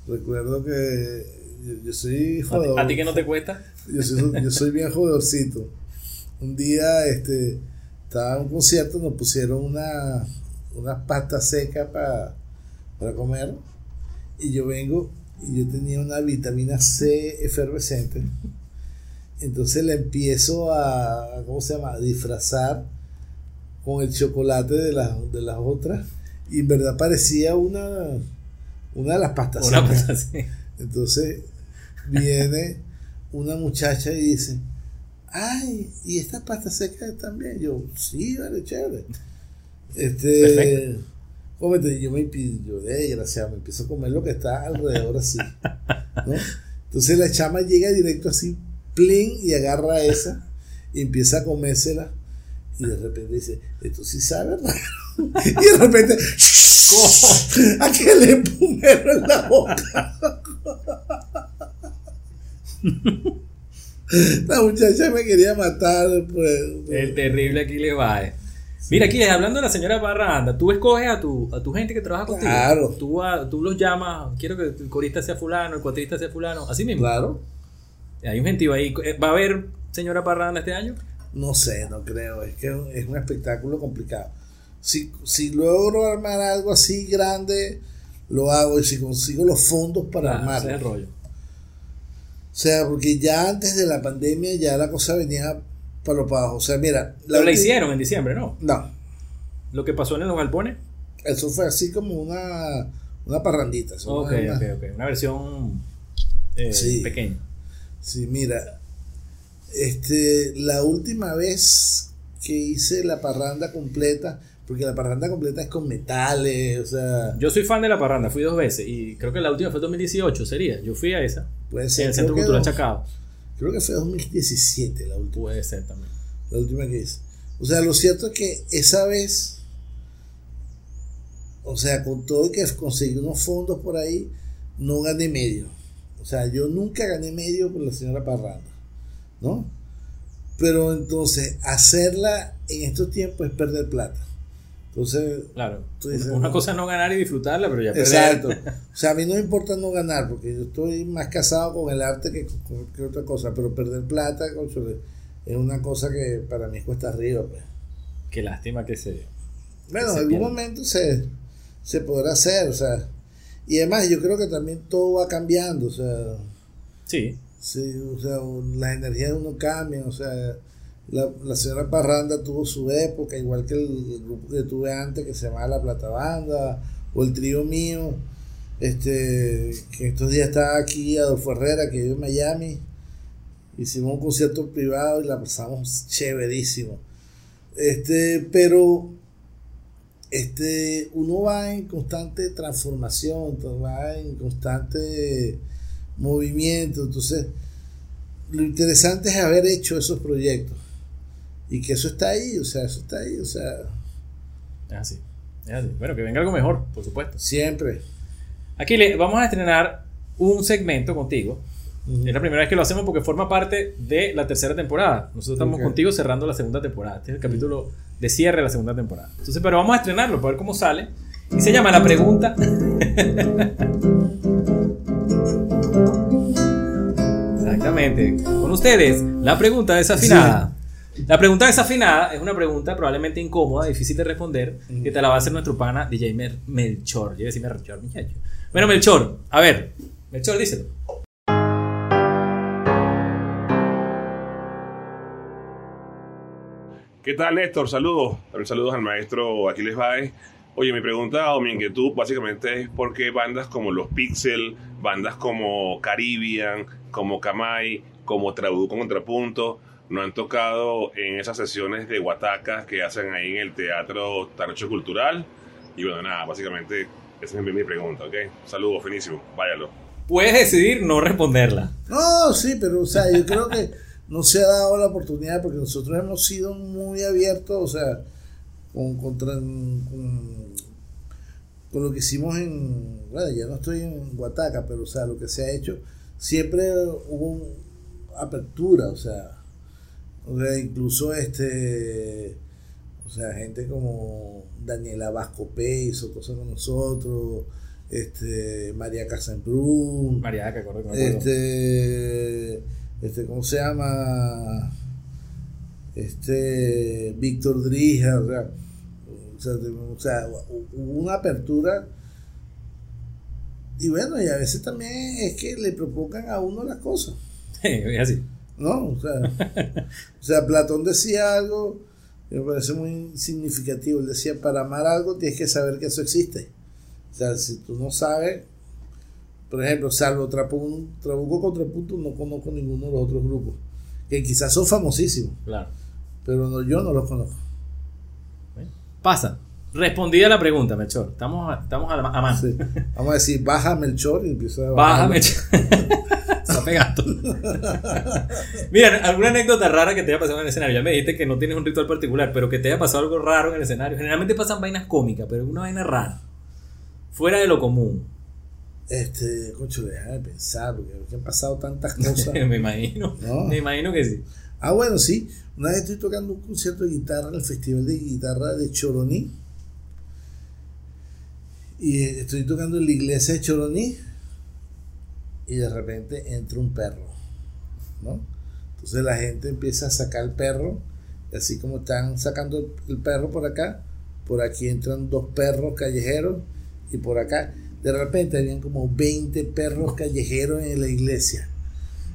Recuerdo que yo, yo soy ¿A ti, jodedor. a ti que no te cuesta? Yo soy, yo soy bien jodorcito. Un día este, estaba en un concierto, nos pusieron una, una pasta seca para, para comer. Y yo vengo y yo tenía una vitamina C efervescente. Entonces la empiezo a, ¿cómo se llama? A disfrazar con el chocolate de las, de las otras. Y en verdad parecía una, una de las pastas Una. Entonces viene una muchacha y dice, ay, ¿y estas pastas secas también? Yo, sí, vale, chévere. Este, Perfecto. cómete, yo me empiezo, yo desgraciado, me empiezo a comer lo que está alrededor así. ¿no? Entonces la chama llega directo así, plin, y agarra esa, y empieza a comérsela, y de repente dice, esto sí sabe raro. y de repente, aquel espumero en la boca. La muchacha me quería matar. Pues, El terrible Aquiles Baez. Mira, Aquiles, hablando de la señora Parranda, tú escoges a tu, a tu gente que trabaja contigo. Claro. Tú, a- tú los llamas, quiero que el corista sea fulano, el cuatrista sea fulano, así mismo. Claro. Hay un gentío ahí. Eh, ¿Va a haber señora Parranda este año? No sé, no creo. Es que es un- es un espectáculo complicado. Si, si logro armar algo así grande, lo hago. Y si consigo los fondos para Ah, ese armarlo. es el rollo. O sea, porque ya antes de la pandemia ya la cosa venía para lo para abajo. O sea, mira. Pero la hicieron en diciembre, ¿no? No. Lo que pasó en los galpones. Eso fue así como una, una parrandita. eso Ok, no es ok, una- ok. Una versión eh, Sí. pequeña. Sí, mira, este, la última vez que hice la parranda completa, porque la parranda completa es con metales, o sea, Yo soy fan de la parranda, fui dos veces y creo que la última fue 2018, sería. Yo fui a esa. puede En ser. el creo Centro Cultural Chacao. Creo que fue 2017 la última, Puede ser también. la última que hice. O sea, lo cierto es que esa vez, o sea, con todo y que conseguí unos fondos por ahí, no gané medio. O sea, yo nunca gané medio por la señora Parranda, ¿no? Pero entonces, hacerla en estos tiempos es perder plata. Entonces, Claro. Dices, una no. cosa es no ganar y disfrutarla, pero ya Exacto. O sea, a mí no me importa no ganar, porque yo estoy más casado con el arte que con cualquier otra cosa, pero perder plata es una cosa que para mí cuesta arriba. Pues. Qué lástima que se. Bueno, en algún pierde. momento se, se podrá hacer, o sea. Y además yo creo que también todo va cambiando, o sea, Sí. sí, o sea, las energías de uno cambian, o sea, la, la señora Parranda tuvo su época, igual que el, el grupo que tuve antes que se llamaba La Plata Banda, o el trío mío, este, que estos días estaba aquí Adolfo Herrera, que vive en Miami, hicimos un concierto privado y la pasamos chéverísimo. Este, pero este, uno va en constante transformación, va en constante movimiento, entonces lo interesante es haber hecho esos proyectos y que eso está ahí, o sea, eso está ahí, o sea, Es así. Es así. Bueno, que venga algo mejor, por supuesto. siempre. Aquí le vamos a estrenar un segmento contigo Es la primera vez que lo hacemos porque forma parte de la tercera temporada. Nosotros estamos Ok. contigo cerrando la segunda temporada. Este es el capítulo de cierre de la segunda temporada. Entonces, pero vamos a estrenarlo para ver cómo sale. Y se llama La Pregunta. Exactamente. Con ustedes, la pregunta desafinada. La pregunta desafinada es una pregunta probablemente incómoda, difícil de responder, que te la va a hacer nuestro pana DJ Mer- Melchor. Yo decir Melchor, muchacho. Bueno, Melchor, a ver, Melchor, díselo. ¿Qué tal, Néstor? Saludos. También saludos al maestro Aquiles Baez. Oye, mi pregunta o mi inquietud básicamente es por qué bandas como Los Pixel, bandas como Caribbean, como Kamai, como Trabuco Contrapunto, no han tocado en esas sesiones de guatacas que hacen ahí en el Teatro Tarocho Cultural. Y bueno, nada, básicamente esa es mi, mi pregunta, ¿ok? Saludos, finísimo. Váyalo. Puedes decidir no responderla. No, sí, pero o sea, yo creo que no se ha dado la oportunidad porque nosotros hemos sido muy abiertos, o sea, con, con, con lo que hicimos en, bueno, ya no estoy en Guataca, pero o sea, lo que se ha hecho, siempre hubo apertura, o sea, o sea, incluso este, o sea, gente como Daniela Vascopé hizo cosas con nosotros, este, María Casembrún, María, que este, este, ¿cómo se llama? Este, Víctor Drija, o sea, o sea, hubo una apertura. Y bueno, y a veces también es que le provocan a uno las cosas, es así. ¿no? O sea, o sea, Platón decía algo que me parece muy significativo. Él decía, para amar algo tienes que saber que eso existe. O sea, si tú no sabes, por ejemplo, salvo Trapun- Trabuco Contrapunto, no conozco ninguno de los otros grupos, que quizás son famosísimos, Claro. pero no, yo no los conozco. Bueno, Pasa. Respondida la pregunta, Melchor. Estamos a, estamos a, la- a mano. Sí. Vamos a decir, baja Melchor y empieza a Baja, bajar. Melchor. Está pegando. Mira, alguna anécdota rara que te haya pasado en el escenario. Ya me dijiste que no tienes un ritual particular, pero que te haya pasado algo raro en el escenario. Generalmente pasan vainas cómicas, pero una vaina rara. Fuera de lo común. Este, concho, deja de pensar, porque han pasado tantas cosas. me imagino. No. Me imagino que sí. Ah, bueno, sí. Una vez estoy tocando un concierto de guitarra en el Festival de Guitarra de Choroní. Y eh, estoy tocando en la iglesia de Choroní. Y de repente entra un perro. ¿No? Entonces la gente empieza a sacar el perro. Y así como están sacando el perro por acá, por aquí entran dos perros callejeros. Y por acá, de repente habían como 20 perros callejeros en la iglesia.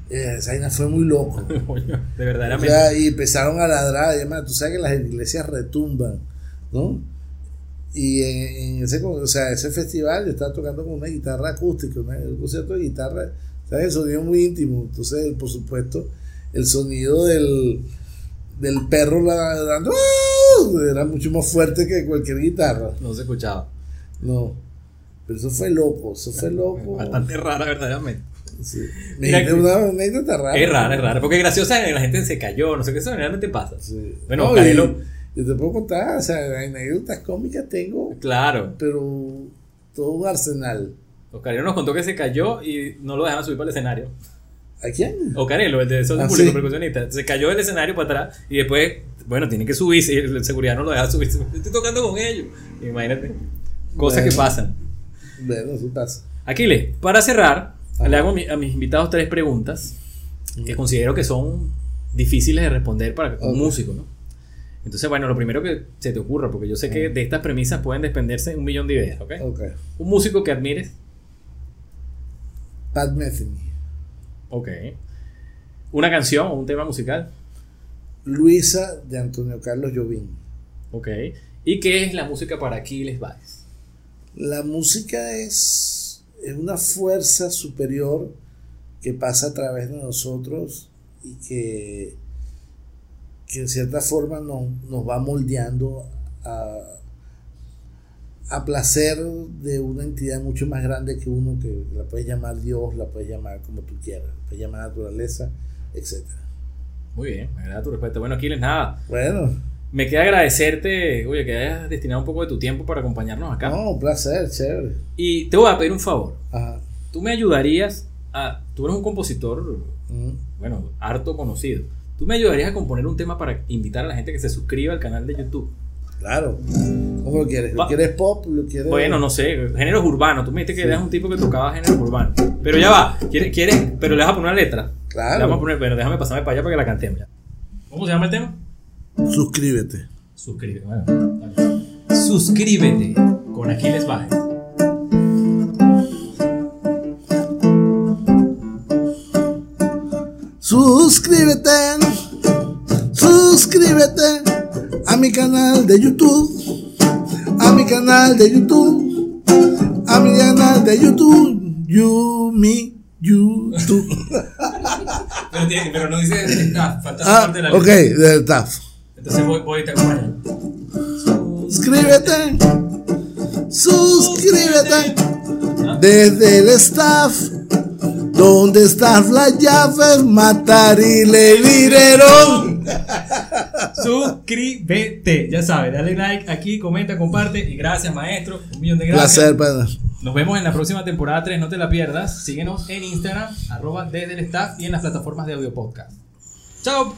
Eh, esa vaina fue muy loco. De O verdaderamente. sea, y empezaron a ladrar y demás. Tú sabes que las iglesias retumban, ¿no? Y en, en ese, o sea, ese festival yo estaba tocando con una guitarra acústica, una- un concierto de guitarra, ¿sabes? El sonido muy íntimo. Entonces, por supuesto, el sonido del, del perro dando ¡ah! era mucho más fuerte que cualquier guitarra. No se escuchaba. No. Pero eso fue loco, eso fue loco. Bastante rara, verdaderamente. Sí. Me Mira que- anécdota rara. Es rara, es rara. Porque graciosa, la gente se cayó, no sé qué, eso generalmente pasa. Sí. Bueno, No, y- Yo te puedo contar, o sea, anécdotas cómicas tengo, Claro. pero todo un arsenal. Oscarelo nos contó que se cayó y no lo dejaban subir para el escenario. ¿A quién? Oscarelo, el de esos Ah, público sí. percusionista, se cayó del escenario para atrás y después, bueno, tiene que subirse y el seguridad no lo deja subir. Estoy tocando con ellos. Imagínate. Cosas que Bueno. pasan. Bueno, pasa. Aquiles, para cerrar, Ajá. le hago a, mi- a mis invitados tres preguntas que considero que son difíciles de responder para un músico, ¿no? Entonces, bueno, lo primero que se te ocurra, porque yo sé que de estas premisas pueden desprenderse un millón de ideas, ¿ok? Un músico que admires, Pat Metheny. ok. Una canción o un tema musical, Luisa de Antonio Carlos Jobim. ok. ¿Y qué es la música para Aquiles Baez? La música es, es una fuerza superior que pasa a través de nosotros y que, que en cierta forma nos, nos va moldeando a, a placer de una entidad mucho más grande que uno, que la puedes llamar Dios, la puedes llamar como tú quieras, la puedes llamar naturaleza, etc. Muy bien, me agrada tu respuesta. Bueno, Aquiles, nada. Bueno, Me queda agradecerte, oye, que hayas destinado un poco de tu tiempo para acompañarnos acá. no, un placer, chévere. Y te voy a pedir un favor. Ajá. ¿Tú me ayudarías ah, tú eres un compositor, Mm. bueno, harto conocido. ¿Tú me ayudarías a componer un tema para invitar a la gente que se suscriba al canal de YouTube? Claro. ¿Cómo lo quieres? ¿Lo quieres pop? ¿Lo quieres.? Bueno, no sé, géneros urbanos. Tú me dijiste que eras un tipo que tocaba géneros urbanos. Pero ya va, ¿quieres? quieres pero le vas a poner una letra. Claro. Le vamos a poner, pero déjame pasarme para allá para que la cantemos. ya. ¿Cómo se llama el tema? Suscríbete. Suscríbete. Bueno. Suscríbete con Aquiles Baje. Suscríbete. Suscríbete a mi canal de YouTube. A mi canal de YouTube. A mi canal de YouTube. You, me, YouTube. Pero, tiene- pero no dice staff, falta Ah, parte de la ok, del staff. Entonces voy, voy y te acompaño. Suscríbete. Suscríbete. Desde el staff. ¿Dónde están las llaves? Matar y le dirán. Suscríbete, ya sabes, dale like aquí, comenta, comparte y gracias maestro, un millón de gracias. Placer, pana. Nos vemos en la próxima temporada 3, no te la pierdas. Síguenos en Instagram, arroba desde el staff y en las plataformas de audio podcast. Chao.